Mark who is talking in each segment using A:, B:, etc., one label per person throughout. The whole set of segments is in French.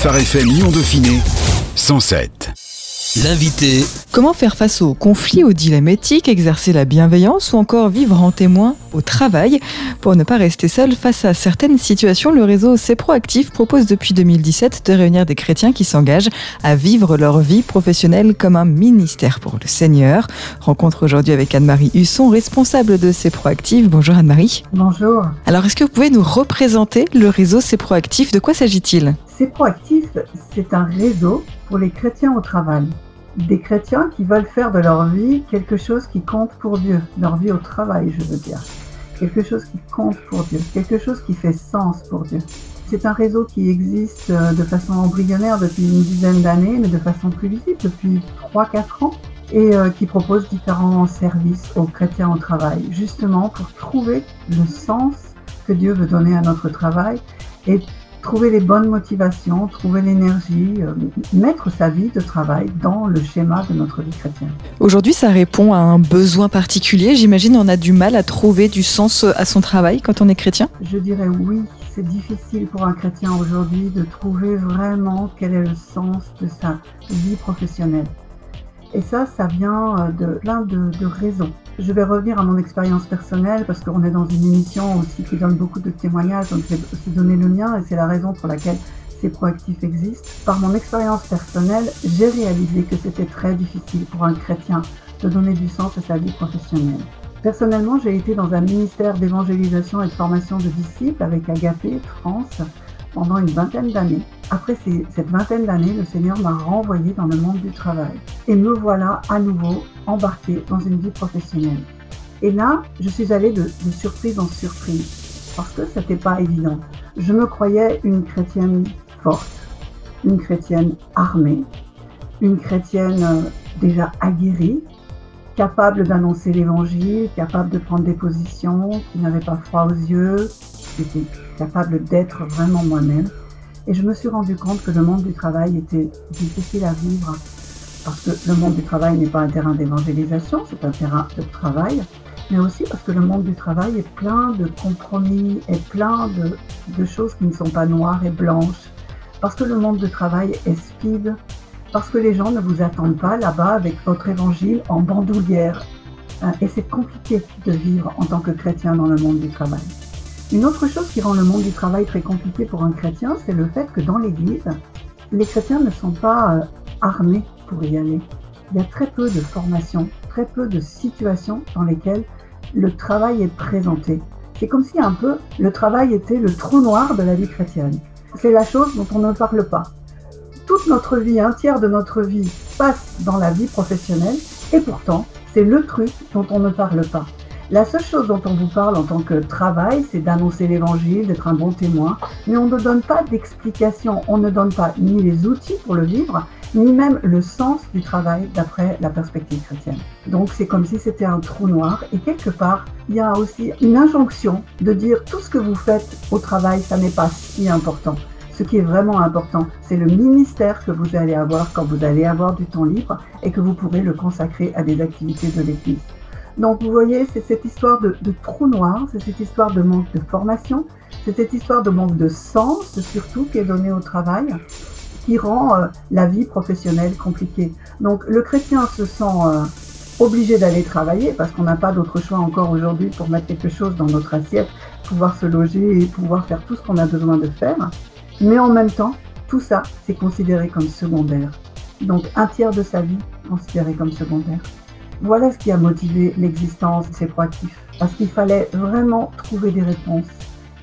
A: Phare FM Lyon Dauphiné 107. L'invité.
B: Comment faire face aux conflits, aux dilemmes éthiques, exercer la bienveillance ou encore vivre en témoin au travail Pour ne pas rester seul face à certaines situations, le réseau C'est Proactif propose depuis 2017 de réunir des chrétiens qui s'engagent à vivre leur vie professionnelle comme un ministère pour le Seigneur. Rencontre aujourd'hui avec Anne-Marie Husson, responsable de C'est Proactif. Bonjour Anne-Marie.
C: Bonjour.
B: Alors est-ce que vous pouvez nous représenter le réseau C'est Proactif? De quoi s'agit-il?
C: C'est Proactif, c'est un réseau pour les chrétiens au travail. Des chrétiens qui veulent faire de leur vie quelque chose qui compte pour Dieu, leur vie au travail, je veux dire. Quelque chose qui compte pour Dieu, quelque chose qui fait sens pour Dieu. C'est un réseau qui existe euh, de façon embryonnaire depuis une dizaine d'années, mais de façon plus visible depuis 3-4 ans, et euh, qui propose différents services aux chrétiens au travail, justement pour trouver le sens que Dieu veut donner à notre travail et trouver les bonnes motivations, trouver l'énergie, euh, mettre sa vie de travail dans le schéma de notre vie chrétienne.
B: Aujourd'hui, ça répond à un besoin particulier. J'imagine on a du mal à trouver du sens à son travail quand on est chrétien
C: Je dirais oui. C'est difficile pour un chrétien aujourd'hui de trouver vraiment quel est le sens de sa vie professionnelle. Et ça, ça vient euh, de plein de, de raisons. Je vais revenir à mon expérience personnelle parce qu'on est dans une émission aussi qui donne beaucoup de témoignages, donc je vais aussi donner le mien et c'est la raison pour laquelle ces proactifs existent. Par mon expérience personnelle, j'ai réalisé que c'était très difficile pour un chrétien de donner du sens à sa vie professionnelle. Personnellement, j'ai été dans un ministère d'évangélisation et de formation de disciples avec Agapé France pendant une vingtaine d'années. Après cette vingtaine d'années, le Seigneur m'a renvoyé dans le monde du travail. Et me voilà à nouveau embarqué dans une vie professionnelle. Et là, je suis allée de, surprise en surprise, parce que ce n'était pas évident. Je me croyais une chrétienne forte, une chrétienne armée, une chrétienne euh, déjà aguerrie, capable d'annoncer l'évangile, capable de prendre des positions, qui n'avait pas froid aux yeux, j'étais capable d'être vraiment moi-même. Et je me suis rendu compte que le monde du travail était difficile à vivre parce que le monde du travail n'est pas un terrain d'évangélisation, c'est un terrain de travail, mais aussi parce que le monde du travail est plein de compromis et plein de, choses qui ne sont pas noires et blanches, parce que le monde du travail est speed, parce que les gens ne vous attendent pas là-bas avec votre évangile en bandoulière. Et c'est compliqué de vivre en tant que chrétien dans le monde du travail. Une autre chose qui rend le monde du travail très compliqué pour un chrétien, c'est le fait que dans l'Église, les chrétiens ne sont pas euh, armés pour y aller. Il y a très peu de formations, très peu de situations dans lesquelles le travail est présenté. C'est comme si un peu le travail était le trou noir de la vie chrétienne. C'est la chose dont on ne parle pas. Toute notre vie, un tiers de notre vie passe dans la vie professionnelle et pourtant c'est le truc dont on ne parle pas. La seule chose dont on vous parle en tant que travail, c'est d'annoncer l'évangile, d'être un bon témoin, mais on ne donne pas d'explication, on ne donne pas ni les outils pour le vivre, ni même le sens du travail d'après la perspective chrétienne. Donc c'est comme si c'était un trou noir et quelque part, il y a aussi une injonction de dire tout ce que vous faites au travail, ça n'est pas si important. Ce qui est vraiment important, c'est le ministère que vous allez avoir quand vous allez avoir du temps libre et que vous pourrez le consacrer à des activités de l'Église. Donc vous voyez, c'est cette histoire de, trou noir, c'est cette histoire de manque de formation, c'est cette histoire de manque de sens surtout qui est donné au travail, qui rend euh, la vie professionnelle compliquée. Donc le chrétien se sent euh, obligé d'aller travailler parce qu'on n'a pas d'autre choix encore aujourd'hui pour mettre quelque chose dans notre assiette, pouvoir se loger et pouvoir faire tout ce qu'on a besoin de faire. Mais en même temps, tout ça, c'est considéré comme secondaire. Donc un tiers de sa vie considéré comme secondaire. Voilà ce qui a motivé l'existence de ces proactifs. Parce qu'il fallait vraiment trouver des réponses.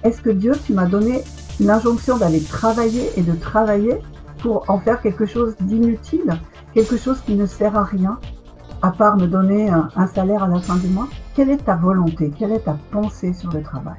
C: Est-ce que Dieu, tu m'as donné l'injonction d'aller travailler et de travailler pour en faire quelque chose d'inutile, quelque chose qui ne sert à rien, à part me donner un, un, salaire à la fin du mois? Quelle est ta volonté? Quelle est ta pensée sur le travail?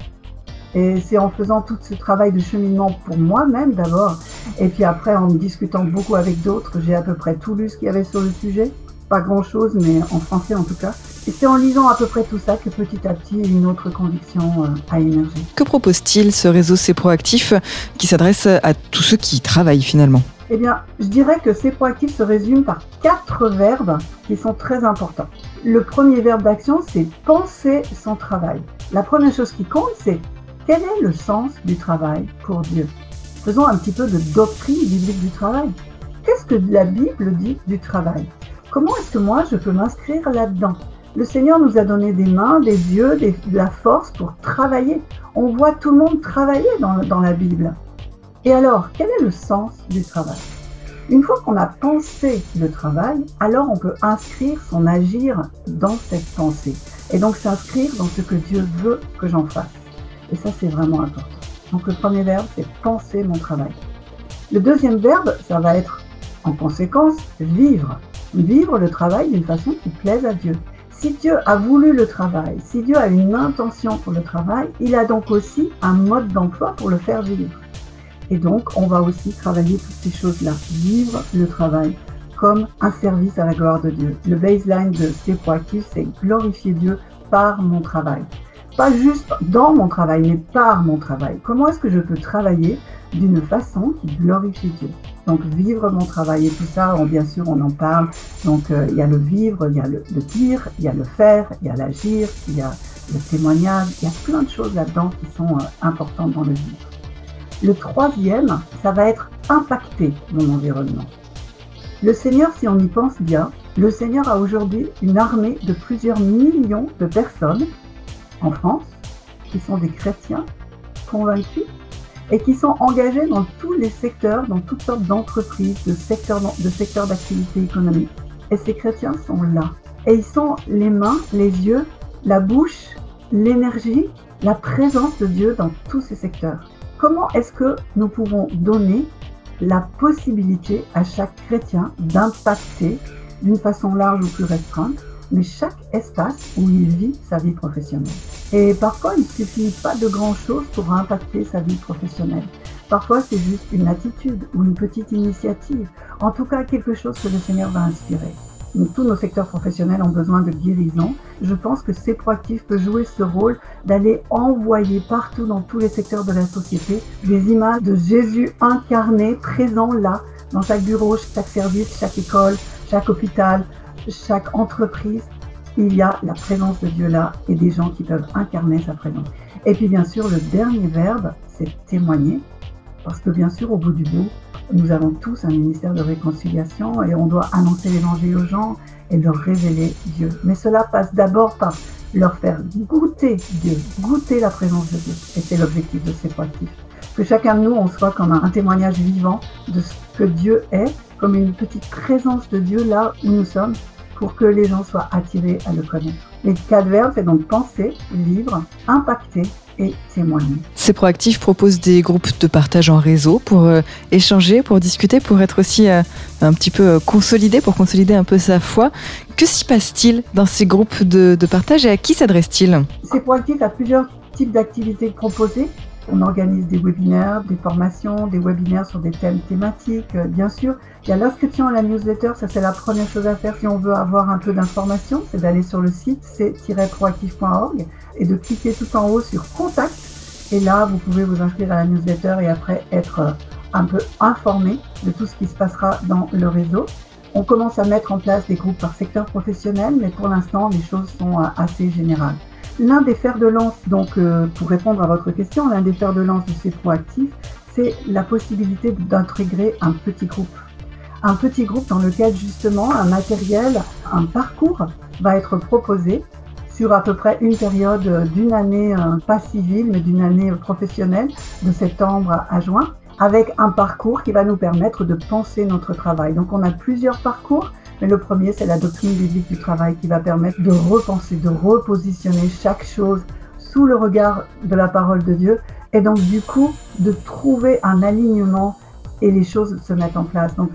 C: Et c'est en faisant tout ce travail de cheminement pour moi-même d'abord, et puis après en discutant beaucoup avec d'autres, j'ai à peu près tout lu ce qu'il y avait sur le sujet pas grand chose, mais en français en tout cas. Et c'est en lisant à peu près tout ça que petit à petit une autre conviction euh, a émergé.
B: Que propose-t-il ce réseau C'est Proactif qui s'adresse à tous ceux qui travaillent finalement
C: Eh bien, je dirais que C'est Proactif se résume par quatre verbes qui sont très importants. Le premier verbe d'action, c'est penser son travail. La première chose qui compte, c'est quel est le sens du travail pour Dieu? Faisons un petit peu de doctrine biblique du travail. Qu'est-ce que la Bible dit du travail? Comment est-ce que moi je peux m'inscrire là-dedans? Le Seigneur nous a donné des mains, des yeux, de la force pour travailler. On voit tout le monde travailler dans, dans la Bible. Et alors, quel est le sens du travail? Une fois qu'on a pensé le travail, alors on peut inscrire son agir dans cette pensée. Et donc s'inscrire dans ce que Dieu veut que j'en fasse. Et ça, c'est vraiment important. Donc le premier verbe, c'est penser mon travail. Le deuxième verbe, ça va être en conséquence vivre. Vivre le travail d'une façon qui plaise à Dieu. Si Dieu a voulu le travail, si Dieu a une intention pour le travail, il a donc aussi un mode d'emploi pour le faire vivre. Et donc, on va aussi travailler toutes ces choses-là. Vivre le travail comme un service à la gloire de Dieu. Le baseline de ces proactifs, c'est glorifier Dieu par mon travail pas juste dans mon travail, mais par mon travail. Comment est-ce que je peux travailler d'une façon qui glorifie Dieu Donc vivre mon travail et tout ça, bien sûr, on en parle. Donc euh, il y a le vivre, il y a le, dire, il y a le faire, il y a l'agir, il y a le témoignage, il y a plein de choses là-dedans qui sont euh, importantes dans le vivre. Le troisième, ça va être impacter mon environnement. Le Seigneur, si on y pense bien, le Seigneur a aujourd'hui une armée de plusieurs millions de personnes en France, qui sont des chrétiens convaincus et qui sont engagés dans tous les secteurs, dans toutes sortes d'entreprises, de secteurs de secteurs d'activité économique. Et ces chrétiens sont là. Et ils sont les mains, les yeux, la bouche, l'énergie, la présence de Dieu dans tous ces secteurs. Comment est-ce que nous pouvons donner la possibilité à chaque chrétien d'impacter d'une façon large ou plus restreinte mais chaque espace où il vit sa vie professionnelle? Et parfois, il ne suffit pas de grand-chose pour impacter sa vie professionnelle. Parfois, c'est juste une attitude ou une petite initiative. En tout cas, quelque chose que le Seigneur va inspirer. tous nos secteurs professionnels ont besoin de guérison. Je pense que c'est proactif peut jouer ce rôle d'aller envoyer partout dans tous les secteurs de la société des images de Jésus incarné, présent là, dans chaque bureau, chaque service, chaque école, chaque hôpital, chaque entreprise, il y a la présence de Dieu là et des gens qui peuvent incarner sa présence. Et puis bien sûr, le dernier verbe, c'est témoigner, parce que bien sûr, au bout du bout, nous avons tous un ministère de réconciliation et on doit annoncer l'évangile aux gens et leur révéler Dieu. Mais cela passe d'abord par leur faire goûter Dieu, goûter la présence de Dieu. Et c'est l'objectif de ces proactifs. Que chacun de nous, on soit comme un témoignage vivant de ce que Dieu est, comme une petite présence de Dieu là où nous sommes, pour que les gens soient attirés à le connaître. Les quatre verbes, c'est donc penser, vivre, impacter et témoigner.
B: Ces proactifs proposent des groupes de partage en réseau pour euh, échanger, pour discuter, pour être aussi euh, un petit peu euh, consolidé, pour consolider un peu sa foi. Que s'y passe-t-il dans ces groupes de, de partage et à qui s'adressent-ils
C: Ces proactifs a plusieurs types d'activités proposées. On organise des webinaires, des formations, des webinaires sur des thèmes thématiques. Euh, bien sûr, il y a l'inscription à la newsletter, ça c'est la première chose à faire si on veut avoir un peu d'informations, c'est d'aller sur le site c-proactif.org et de cliquer tout en haut sur Contact. Et là, vous pouvez vous inscrire à la newsletter et après être euh, un peu informé de tout ce qui se passera dans le réseau. On commence à mettre en place des groupes par secteur professionnel, mais pour l'instant, les choses sont euh, assez générales. L'un des fers de lance, donc euh, pour répondre à votre question, l'un des fers de lance de ces proactifs, c'est la possibilité d'intégrer un petit groupe. Un petit groupe dans lequel justement un matériel, un parcours va être proposé sur à peu près une période d'une année, euh, pas civile, mais d'une année professionnelle, de septembre à juin, avec un parcours qui va nous permettre de penser notre travail. Donc on a plusieurs parcours mais le premier, c'est la doctrine biblique du travail qui va permettre de repenser, de repositionner chaque chose sous le regard de la parole de Dieu. Et donc, du coup, de trouver un alignement et les choses se mettent en place. Donc,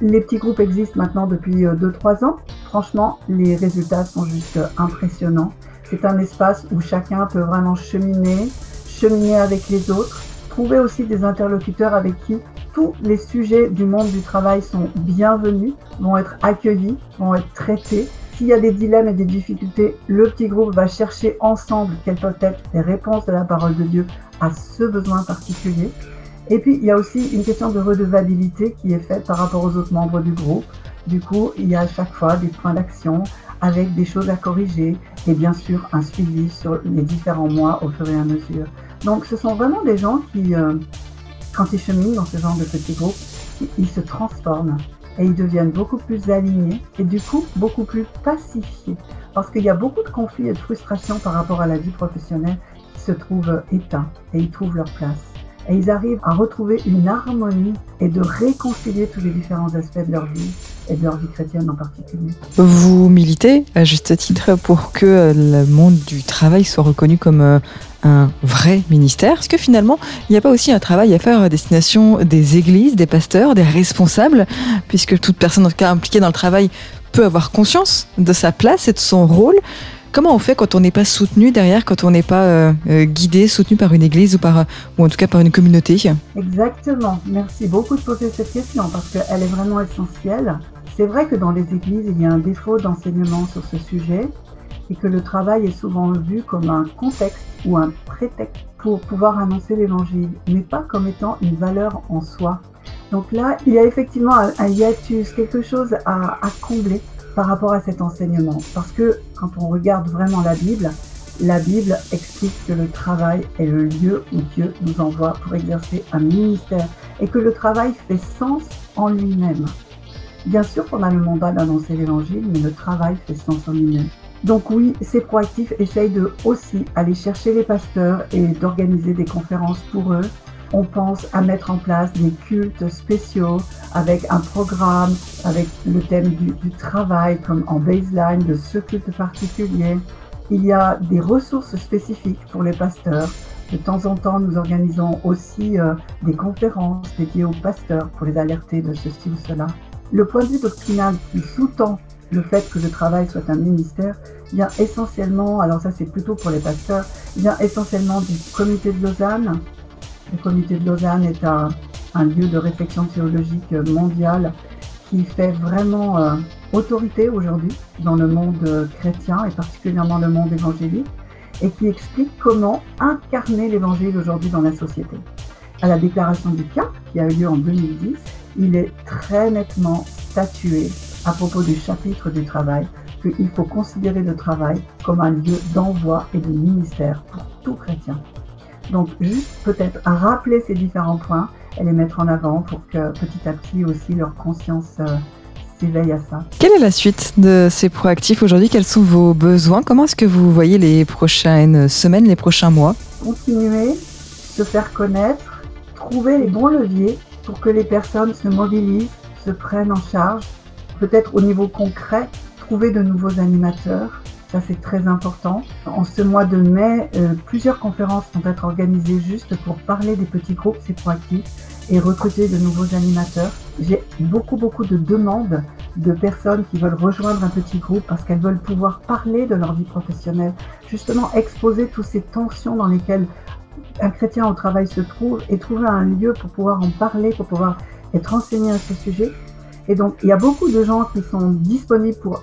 C: les petits groupes existent maintenant depuis 2-3 euh, ans. Franchement, les résultats sont juste impressionnants. C'est un espace où chacun peut vraiment cheminer, cheminer avec les autres, trouver aussi des interlocuteurs avec qui tous les sujets du monde du travail sont bienvenus, vont être accueillis, vont être traités. S'il y a des dilemmes et des difficultés, le petit groupe va chercher ensemble quelles peuvent être les réponses de la parole de Dieu à ce besoin particulier. Et puis, il y a aussi une question de redevabilité qui est faite par rapport aux autres membres du groupe. Du coup, il y a à chaque fois des points d'action avec des choses à corriger et bien sûr un suivi sur les différents mois au fur et à mesure. Donc, ce sont vraiment des gens qui, euh, quand ils cheminent dans ce genre de petits groupes, ils se transforment et ils deviennent beaucoup plus alignés et du coup beaucoup plus pacifiés. Parce qu'il y a beaucoup de conflits et de frustrations par rapport à la vie professionnelle qui se trouvent éteints et ils trouvent leur place. Et ils arrivent à retrouver une harmonie et de réconcilier tous les différents aspects de leur vie et de leur vie chrétienne en particulier.
B: Vous militez à juste titre pour que le monde du travail soit reconnu comme euh, un vrai ministère Est-ce que finalement, il n'y a pas aussi un travail à faire à destination des églises, des pasteurs, des responsables, puisque toute personne en tout cas impliquée dans le travail peut avoir conscience de sa place et de son rôle Comment on fait quand on n'est pas soutenu derrière, quand on n'est pas euh, euh, guidé, soutenu par une église ou, par, ou en tout cas par une communauté?
C: Exactement. Merci beaucoup de poser cette question parce qu'elle est vraiment essentielle. C'est vrai que dans les églises, il y a un défaut d'enseignement sur ce sujet et que le travail est souvent vu comme un contexte ou un prétexte pour pouvoir annoncer l'évangile, mais pas comme étant une valeur en soi. Donc là, il y a effectivement un hiatus, quelque chose à, à combler par rapport à cet enseignement. Parce que quand on regarde vraiment la Bible, la Bible explique que le travail est le lieu où Dieu nous envoie pour exercer un ministère et que le travail fait sens en lui-même. Bien sûr qu'on a le mandat d'annoncer l'évangile, mais le travail fait sens en lui-même. Donc oui, ces proactifs essayent de aussi aller chercher les pasteurs et d'organiser des conférences pour eux. On pense à mettre en place des cultes spéciaux avec un programme, avec le thème du, travail comme en baseline de ce culte particulier. Il y a des ressources spécifiques pour les pasteurs. De temps en temps, nous organisons aussi euh, des conférences dédiées aux pasteurs pour les alerter de ceci ou cela. Le point de vue doctrinal qui sous-tend le fait que le travail soit un ministère vient essentiellement, alors ça c'est plutôt pour les pasteurs, vient essentiellement du comité de Lausanne. Le comité de Lausanne est un, lieu de réflexion théologique mondiale qui fait vraiment euh, autorité aujourd'hui dans le monde chrétien et particulièrement le monde évangélique et qui explique comment incarner l'évangile aujourd'hui dans la société. À la déclaration du CAP qui a eu lieu en 2010, il est très nettement statué à propos du chapitre du travail qu'il faut considérer le travail comme un lieu d'envoi et de ministère pour tout chrétien. Donc juste peut-être à rappeler ces différents points et les mettre en avant pour que petit à petit aussi leur conscience euh, s'éveille à ça.
B: Quelle est la suite de ces proactifs aujourd'hui? Quels sont vos besoins? Comment est-ce que vous voyez les prochaines semaines, les prochains mois?
C: Continuer, se faire connaître, trouver les bons leviers pour que les personnes se mobilisent, se prennent en charge, peut-être au niveau concret, trouver de nouveaux animateurs. Ça, c'est très important. En ce mois de mai, euh, plusieurs conférences vont être organisées juste pour parler des petits groupes, c'est proactif, et recruter de nouveaux animateurs. J'ai beaucoup, beaucoup de demandes de personnes qui veulent rejoindre un petit groupe parce qu'elles veulent pouvoir parler de leur vie professionnelle, justement exposer toutes ces tensions dans lesquelles un chrétien au travail se trouve et trouver un lieu pour pouvoir en parler, pour pouvoir être enseigné à ce sujet. Et donc, il y a beaucoup de gens qui sont disponibles pour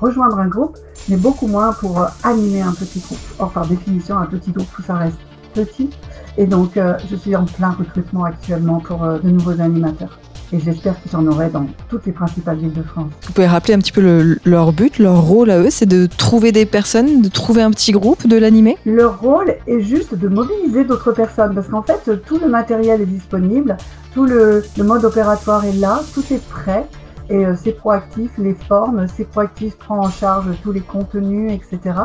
C: rejoindre un groupe, mais beaucoup moins pour euh, animer un petit groupe. Or, par définition, un petit groupe, tout ça reste petit. Et donc, euh, je suis en plein recrutement actuellement pour euh, de nouveaux animateurs. Et j'espère que j'en aurai dans toutes les principales villes de France.
B: Vous pouvez rappeler un petit peu leur but, leur rôle à eux, c'est de trouver des personnes, de trouver un petit groupe, de l'animer?
C: Leur rôle est juste de mobiliser d'autres personnes, parce qu'en fait, tout le matériel est disponible, tout le, mode opératoire est là, tout est prêt. Et euh, c'est proactif, les formes, c'est proactif prend en charge tous les contenus, etc.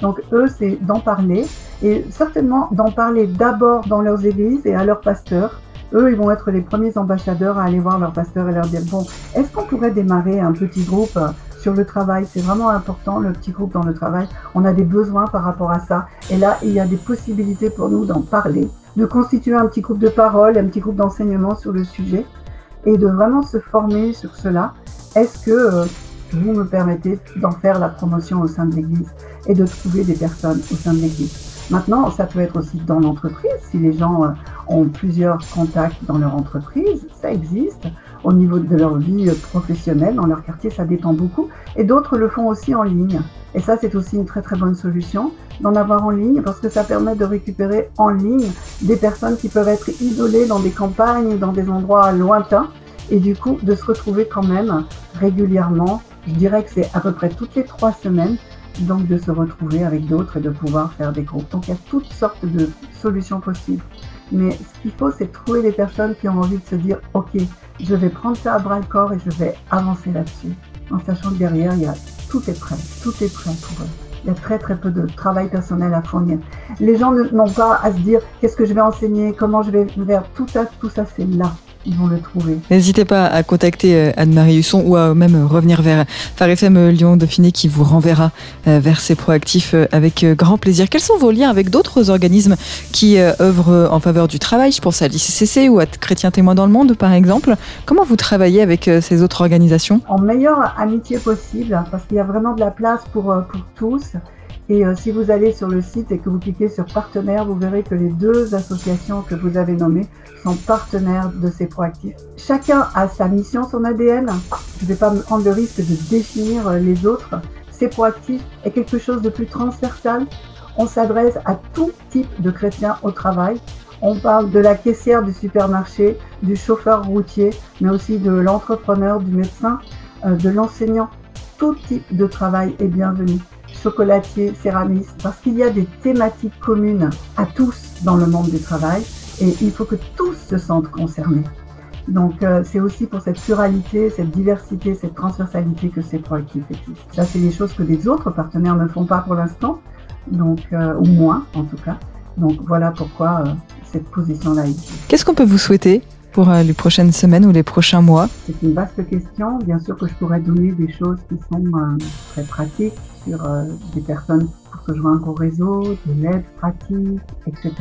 C: Donc eux, c'est d'en parler et certainement d'en parler d'abord dans leurs églises et à leurs pasteurs. Eux, ils vont être les premiers ambassadeurs à aller voir leurs pasteurs et leur dire, bon, est-ce qu'on pourrait démarrer un petit groupe euh, sur le travail? C'est vraiment important, le petit groupe dans le travail. On a des besoins par rapport à ça. Et là, il y a des possibilités pour nous d'en parler de constituer un petit groupe de parole, un petit groupe d'enseignement sur le sujet et de vraiment se former sur cela. Est-ce que euh, vous me permettez d'en faire la promotion au sein de l'Église et de trouver des personnes au sein de l'Église? Maintenant, ça peut être aussi dans l'entreprise. Si les gens euh, ont plusieurs contacts dans leur entreprise, ça existe. Au niveau de leur vie euh, professionnelle, dans leur quartier, ça dépend beaucoup. Et d'autres le font aussi en ligne. Et ça, c'est aussi une très très bonne solution d'en avoir en ligne parce que ça permet de récupérer en ligne des personnes qui peuvent être isolées dans des campagnes, dans des endroits lointains et du coup de se retrouver quand même régulièrement. Je dirais que c'est à peu près toutes les trois semaines donc de se retrouver avec d'autres et de pouvoir faire des groupes. Donc il y a toutes sortes de solutions possibles. Mais ce qu'il faut, c'est trouver des personnes qui ont envie de se dire, OK, je vais prendre ça à bras le corps et je vais avancer là-dessus. En sachant que derrière, il y a, tout est prêt, tout est prêt pour eux. Il y a très très peu de travail personnel à fournir. Les gens n'ont pas à se dire qu'est-ce que je vais enseigner, comment je vais faire? Tout ça, tout ça c'est là ils vont le trouver.
B: N'hésitez pas à contacter euh, Anne-Marie Husson ou à même revenir vers Phare FM euh, Lyon Dauphiné qui vous renverra euh, vers ces proactifs avec grand plaisir. Quels sont vos liens avec d'autres organismes qui œuvrent en faveur du travail? Je pense à l'ICCC ou à Chrétien Témoin dans le Monde par exemple. Comment vous travaillez avec ces autres organisations?
C: En meilleure amitié possible parce qu'il y a vraiment de la place pour, pour tous. Et si vous allez sur le site et que vous cliquez sur partenaires, vous verrez que les deux associations que vous avez nommées sont partenaires de ces proactifs. Chacun a sa mission, son ADN. Je ne vais pas prendre le risque de définir euh, les autres. Ces proactifs est quelque chose de plus transversal. On s'adresse à tout type de chrétiens au travail. On parle de la caissière du supermarché, du chauffeur routier, mais aussi de l'entrepreneur, du médecin, euh, de l'enseignant. Tout type de travail est bienvenu chocolatier, céramiste, parce qu'il y a des thématiques communes à tous dans le monde du travail et il faut que tous se sentent concernés. Donc euh, c'est aussi pour cette pluralité, cette diversité, cette transversalité que ces proactifs existent. Ça, c'est des choses que les autres partenaires ne font pas pour l'instant, donc euh, ou moins en tout cas. Donc voilà pourquoi euh, cette position-là existe.
B: Qu'est-ce qu'on peut vous souhaiter pour les prochaines semaines ou les prochains mois?
C: C'est une vaste question. Bien sûr que je pourrais donner des choses qui sont très pratiques sur des personnes pour se joindre au réseau, de l'aide pratique, etc.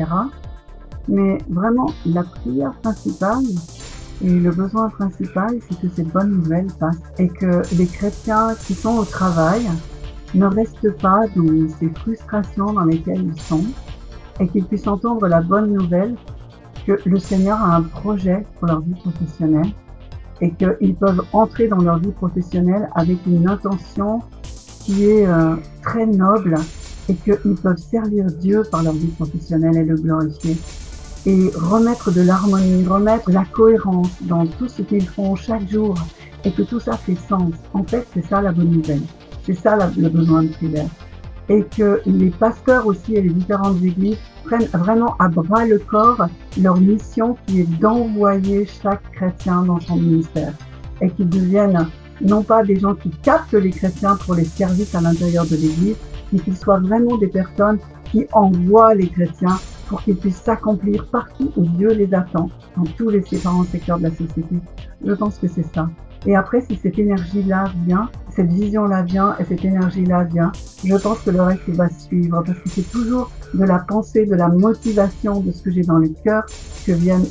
C: Mais vraiment, la prière principale et le besoin principal, c'est que cette bonne nouvelle passe et que les chrétiens qui sont au travail ne restent pas dans ces frustrations dans lesquelles ils sont et qu'ils puissent entendre la bonne nouvelle que le Seigneur a un projet pour leur vie professionnelle et qu'ils peuvent entrer dans leur vie professionnelle avec une intention qui est euh, très noble et qu'ils peuvent servir Dieu par leur vie professionnelle et le glorifier et remettre de l'harmonie, remettre la cohérence dans tout ce qu'ils font chaque jour et que tout ça fait sens. En fait, c'est ça la bonne nouvelle. C'est ça le besoin de prière. Et que les pasteurs aussi et les différentes églises prennent vraiment à bras le corps leur mission qui est d'envoyer chaque chrétien dans son ministère et qu'ils deviennent non pas des gens qui captent les chrétiens pour les services à l'intérieur de l'église, mais qu'ils soient vraiment des personnes qui envoient les chrétiens pour qu'ils puissent s'accomplir partout où Dieu les attend, dans tous les différents secteurs de la société. Je pense que c'est ça. Et après, si cette énergie-là vient, cette vision-là vient et cette énergie-là vient, je pense que le reste va suivre parce que c'est toujours de la pensée, de la motivation de ce que j'ai dans le cœur que viennent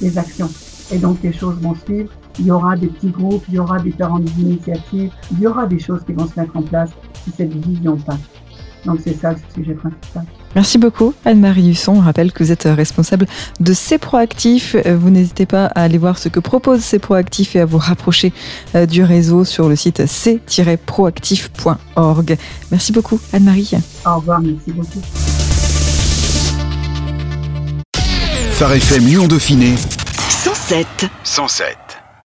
C: les actions. Et donc les choses vont suivre. Il y aura des petits groupes, il y aura différentes initiatives, il y aura des choses qui vont se mettre en place si cette vision passe. Donc c'est ça le sujet principal.
B: Merci beaucoup Anne-Marie Husson. On rappelle que vous êtes responsable de C'est Proactif. Vous n'hésitez pas à aller voir ce que propose C'est Proactif et à vous rapprocher euh, du réseau sur le site c-proactif.org. Merci beaucoup Anne-Marie.
C: Au revoir, merci beaucoup.
A: Phare FM Lyon Dauphiné
D: 107
A: 107